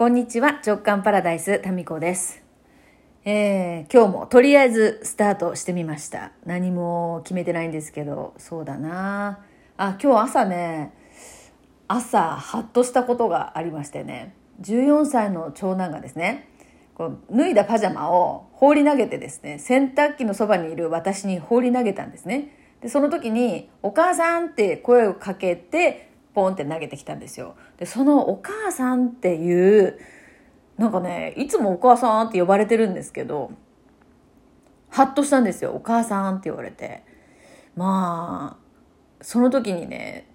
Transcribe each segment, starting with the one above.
こんにちは、直感パラダイス、タミコです。えー、今日もとりあえずスタートしてみました。何も決めてないんですけど、そうだなあ、今日朝ね、朝、ハッとしたことがありましてね、14歳の長男がですね、こう脱いだパジャマを放り投げてですね、洗濯機のそばにいる私に放り投げたんですね。で、その時に、お母さんって声をかけて、ポンって投げてきたんですよ。で、そのお母さんっていう、なんかね、いつもお母さんって呼ばれてるんですけど、ハッとしたんですよ。お母さんって言われて。まあ、その時にね、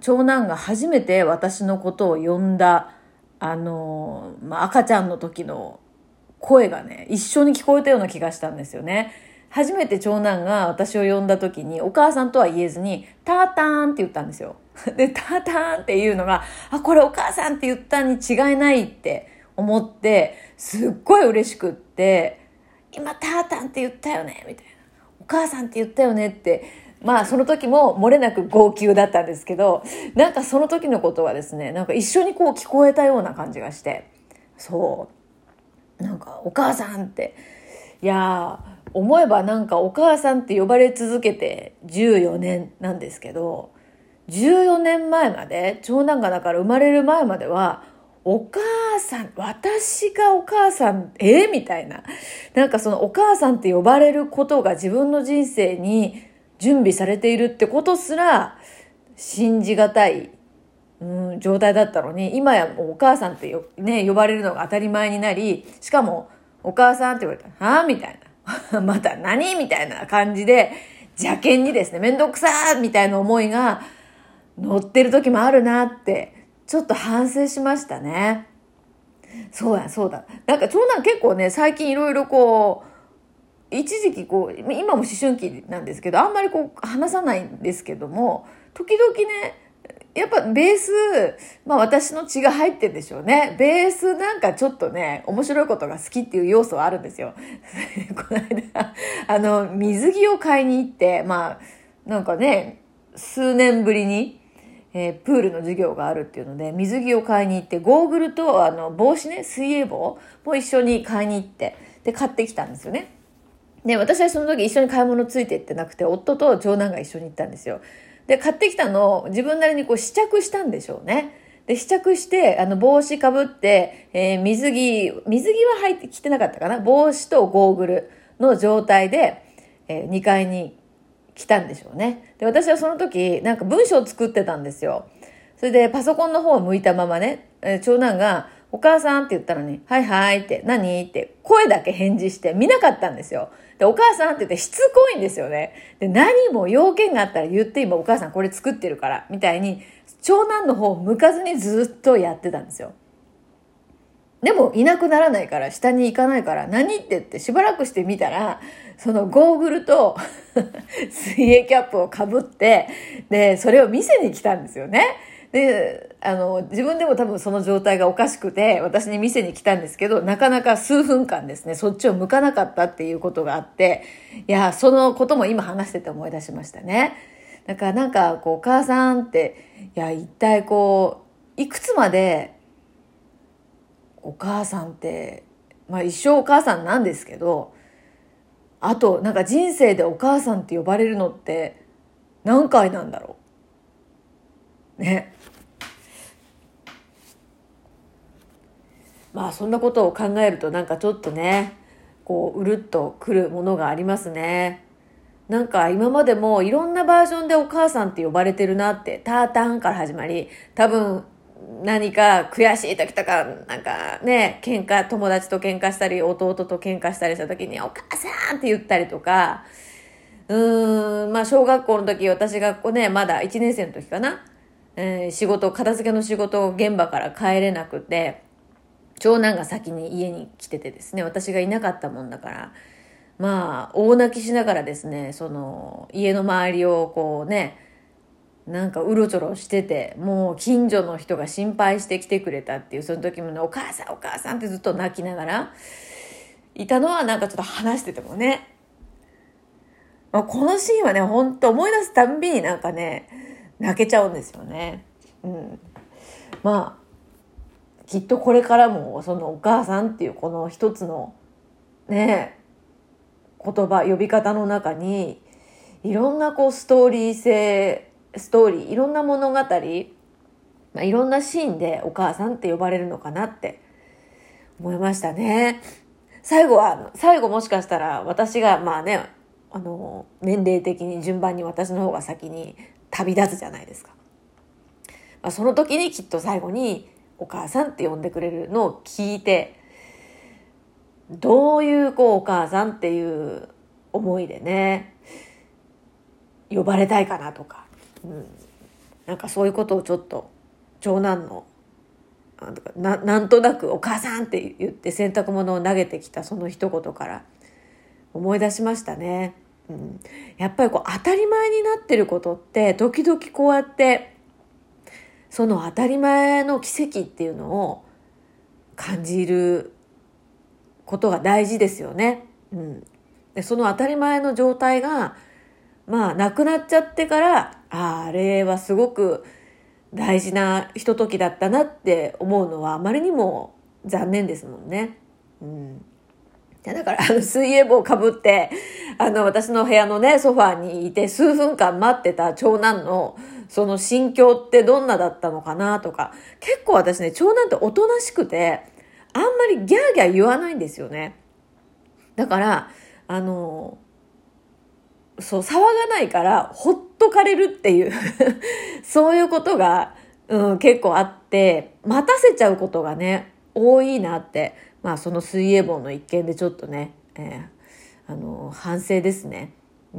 長男が初めて私のことを呼んだ、あの、まあ、赤ちゃんの時の声がね、一緒に聞こえたような気がしたんですよね。初めて長男が私を呼んだ時に、お母さんとは言えずに、ターターンって言ったんですよ。で、ターターンっていうのが、あ、これお母さんって言ったに違いないって思って、すっごい嬉しくって、今タータンって言ったよねみたいな。お母さんって言ったよねって、まあその時も漏れなく号泣だったんですけど、なんかその時のことがですね、なんか一緒にこう聞こえたような感じがして、そう。なんかお母さんって、いやー、思えばなんかお母さんって呼ばれ続けて14年なんですけど、14年前まで、長男がだから生まれる前までは、お母さん、私がお母さん、えみたいな。なんかそのお母さんって呼ばれることが自分の人生に準備されているってことすら信じがたい、うん、状態だったのに、今やもうお母さんってよ、ね、呼ばれるのが当たり前になり、しかもお母さんって言われたら、はぁみたいな。また何？みたいな感じで、邪険にですね、めんどくさーみたいな思いが乗ってる時もあるなって、ちょっと反省しましたね。そうや、そうだ。なんか長男結構ね、最近いろいろこう、一時期こう、今も思春期なんですけど、あんまりこう話さないんですけども、時々ね、やっぱベース、まあ私の血が入ってるでしょうね。ベースなんかちょっとね、面白いことが好きっていう要素はあるんですよ。この間、あの、水着を買いに行って、まあ、なんかね、数年ぶりに、えー、プールの授業があるっていうので、水着を買いに行って、ゴーグルとあの帽子ね、水泳帽も一緒に買いに行って、で、買ってきたんですよね。で、私はその時一緒に買い物ついてってなくて、夫と長男が一緒に行ったんですよ。で、買ってきたのを自分なりにこう試着したんでしょうね。で、試着して、あの、帽子かぶって、えー、水着、水着は入ってきてなかったかな？帽子とゴーグルの状態で、えー、2階に来たんでしょうね。で、私はその時、なんか文章を作ってたんですよ。それで、パソコンの方を向いたままね、えー、長男が、お母さんって言ったのに、はいはいって、何って、声だけ返事して見なかったんですよ。で、お母さんって言ってしつこいんですよね。で、何も要件があったら言って今お母さんこれ作ってるから、みたいに、長男の方を向かずにずっとやってたんですよ。でもいなくならないから、下に行かないから、何って言ってしばらくしてみたら、そのゴーグルと 水泳キャップをかぶって、で、それを見せに来たんですよね。で、あの、自分でも多分その状態がおかしくて、私に店に来たんですけど、なかなか数分間ですね、そっちを向かなかったっていうことがあって、いや、そのことも今話してて思い出しましたね。だからなんか、こう、お母さんって、いや、一体こう、いくつまで、お母さんって、まあ一生お母さんなんですけど、あと、なんか人生でお母さんって呼ばれるのって何回なんだろう。ね。まあそんなことを考えるとなんかちょっとね、こう、うるっとくるものがありますね。なんか今までもいろんなバージョンでお母さんって呼ばれてるなって、タータンから始まり、多分何か悔しい時とか、なんかね、喧嘩、友達と喧嘩したり、弟と喧嘩したりした時に、お母さんって言ったりとか、うーん、まあ小学校の時、私がこうね、まだ1年生の時かな、えー、仕事、片付けの仕事現場から帰れなくて、長男が先に家に来ててですね、私がいなかったもんだから、まあ、大泣きしながらですね、その、家の周りをこうね、なんかうろちょろしてて、もう近所の人が心配してきてくれたっていう、その時もね、お母さんお母さんってずっと泣きながら、いたのはなんかちょっと話しててもね、まあ、このシーンはね、ほんと思い出すたんびになんかね、泣けちゃうんですよね。うん。まあ、きっとこれからもそのお母さんっていうこの一つのね言葉呼び方の中にいろんなこうストーリー性ストーリーいろんな物語、まあ、いろんなシーンでお母さんって呼ばれるのかなって思いましたね。最後は、最後もしかしたら私がまあね、あの、年齢的に順番に私の方が先に旅立つじゃないですか。まあ、その時にきっと最後にお母さんって呼んでくれるのを聞いて、どういうこうお母さんっていう思いでね、呼ばれたいかなとか、うん、なんかそういうことをちょっと長男のななんとなく「お母さん」って言って洗濯物を投げてきたその一言から思い出しましたね。うん、やっぱりこう当たり前になってることって時々こうやってその当たり前の奇跡っていうのを感じることが大事ですよね。うん、でその当たり前の状態がまあなくなっちゃってからああれはすごく大事なひとときだったなって思うのはあまりにも残念ですもんね。うん。だから、あの、水泳帽をかぶって、あの、私の部屋のね、ソファーにいて数分間待ってた長男の、その心境ってどんなだったのかなとか、結構私ね、長男っておとなしくて、あんまりギャーギャー言わないんですよね。だから、あの、そう、騒がないから、ほっとかれるっていう そういうことが、うん、結構あって、待たせちゃうことがね、多いなって、まあその水泳本の一件でちょっとね、えー、あの、反省ですね。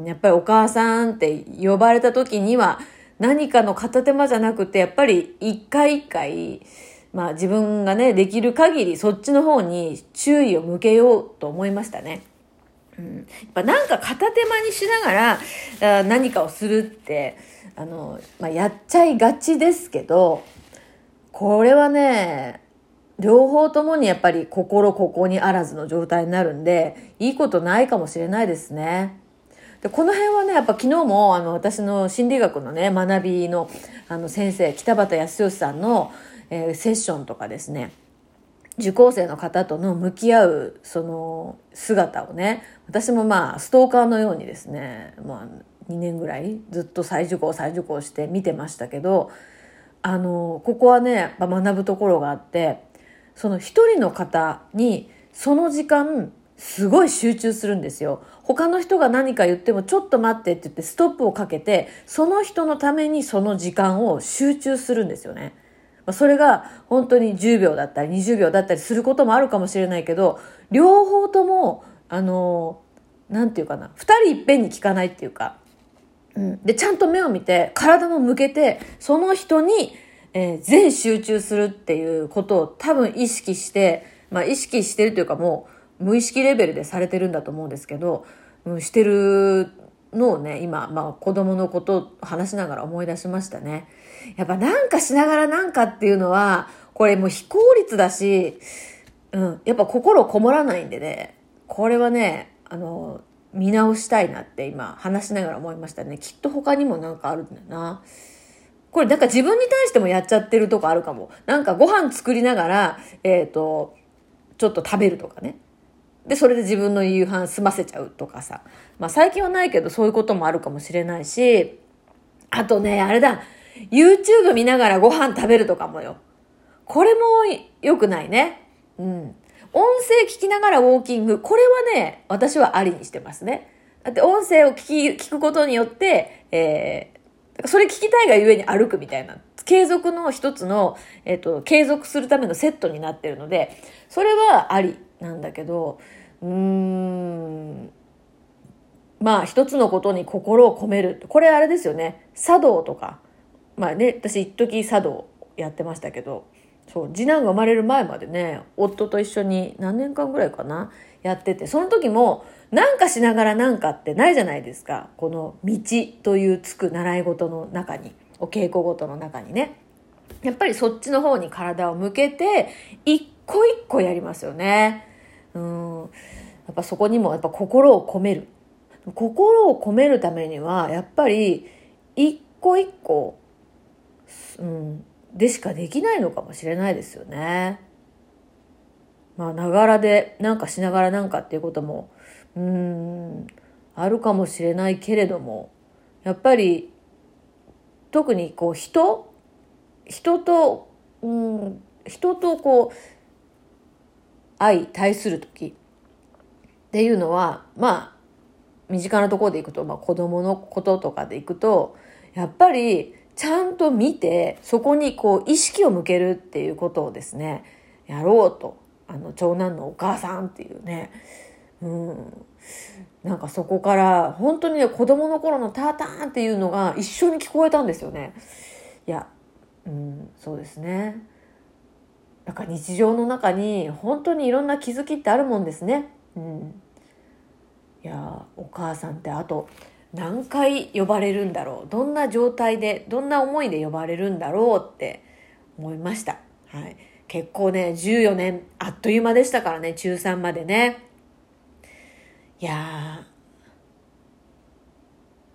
やっぱりお母さんって呼ばれた時には、何かの片手間じゃなくて、やっぱり一回一回、まあ自分がね、できる限りそっちの方に注意を向けようと思いましたね。うん、やっぱなんか片手間にしながら何かをするってあの、まあ、やっちゃいがちですけどこれはね両方ともにやっぱり心ここにあらずの状態になるんでいいことないかもしれないですね。でこの辺はねやっぱ昨日もあの私の心理学のね学びのあの先生北畑康義さんの、えー、セッションとかですね受講生の方との向き合うその姿をね私もまあストーカーのようにですね、まあ、2年ぐらいずっと再受講再受講して見てましたけどあのここはねやっぱ学ぶところがあってその一人の方にその時間すごい集中するんですよ。他の人が何か言ってもちょっと待ってって言ってストップをかけてその人のためにその時間を集中するんですよね。それが本当に10秒だったり20秒だったりすることもあるかもしれないけど、両方とも、あの、なんていうかな、二人いっぺんに聞かないっていうか、うん。で、ちゃんと目を見て、体も向けて、その人に、えー、全集中するっていうことを多分意識して、まあ意識してるというかもう無意識レベルでされてるんだと思うんですけど、うん、してるのをね、今、まあ子供のこと話しながら思い出しましたね。やっぱなんかしながらなんかっていうのは、これもう非効率だし、うん、やっぱ心こもらないんでね、これはね、あの、見直したいなって今話しながら思いましたね。きっと他にもなんかあるんだよな。これなんか自分に対してもやっちゃってるとこあるかも。なんかご飯作りながら、えっ、ー、と、ちょっと食べるとかね。で、それで自分の夕飯済ませちゃうとかさ。まあ最近はないけどそういうこともあるかもしれないし、あとね、あれだ、YouTube 見ながらご飯食べるとかもよ。これも良くないね。うん。音声聞きながらウォーキング。これはね、私はありにしてますね。だって音声を聞き、聞くことによって、えー、それ聞きたいがゆえに歩くみたいな。継続の一つの、えっ、ー、と、継続するためのセットになってるので、それはありなんだけど、うーん、まあ一つのことに心を込める。これあれですよね。茶道とか。まあね、私一時茶道やってましたけど、そう、次男が生まれる前までね、夫と一緒に何年間ぐらいかな、やってて、その時も、なんかしながらなんかってないじゃないですか。この道というつく習い事の中に、お稽古事の中にね。やっぱりそっちの方に体を向けて、一個一個やりますよね。うん。やっぱそこにもやっぱ心を込める。心を込めるためには、やっぱり一個一個うん、でしかできないのかもしれないですよね。まあ、ながらでなんかしながらなんかっていうことも、うん、あるかもしれないけれども、やっぱり、特にこう人人と、うん、人とこう、相対する時っていうのは、まあ、身近なところでいくと、まあ子供のこととかでいくと、やっぱりちゃんと見て、そこにこう意識を向けるっていうことをですね、やろうと。あの、長男のお母さんっていうね、うん。なんかそこから、本当にね、子供の頃のターターンっていうのが一緒に聞こえたんですよね。いや、うん、そうですね。なんか日常の中に本当にいろんな気づきってあるもんですね。うん。いや、お母さんってあと何回呼ばれるんだろう。どんな状態で、どんな思いで呼ばれるんだろうって思いました。はい。結構ね、14年、あっという間でしたからね、中3までね。いや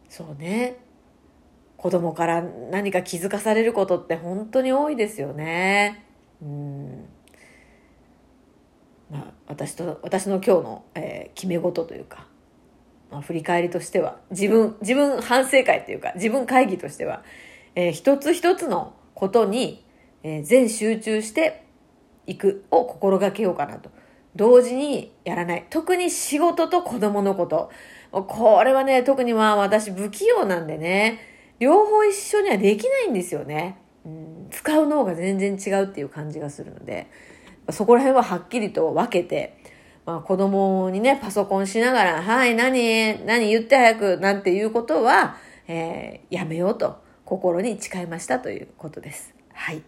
そうね。子供から何か気づかされることって本当に多いですよね。うん。まあ、私と、私の今日の、えー、決め事というか、まあ、振り返りとしては、自分、自分反省会というか、自分会議としては、えー、一つ一つのことに、えー、全集中していくを心がけようかなと。同時にやらない。特に仕事と子供のこと。これはね、特にまあ私不器用なんでね、両方一緒にはできないんですよね。うん、使う脳が全然違うっていう感じがするので、そこら辺ははっきりと分けて、まあ子供にね、パソコンしながら、はい、何、何？言って早く、なんていうことは、えー、やめようと心に誓いましたということです。はい。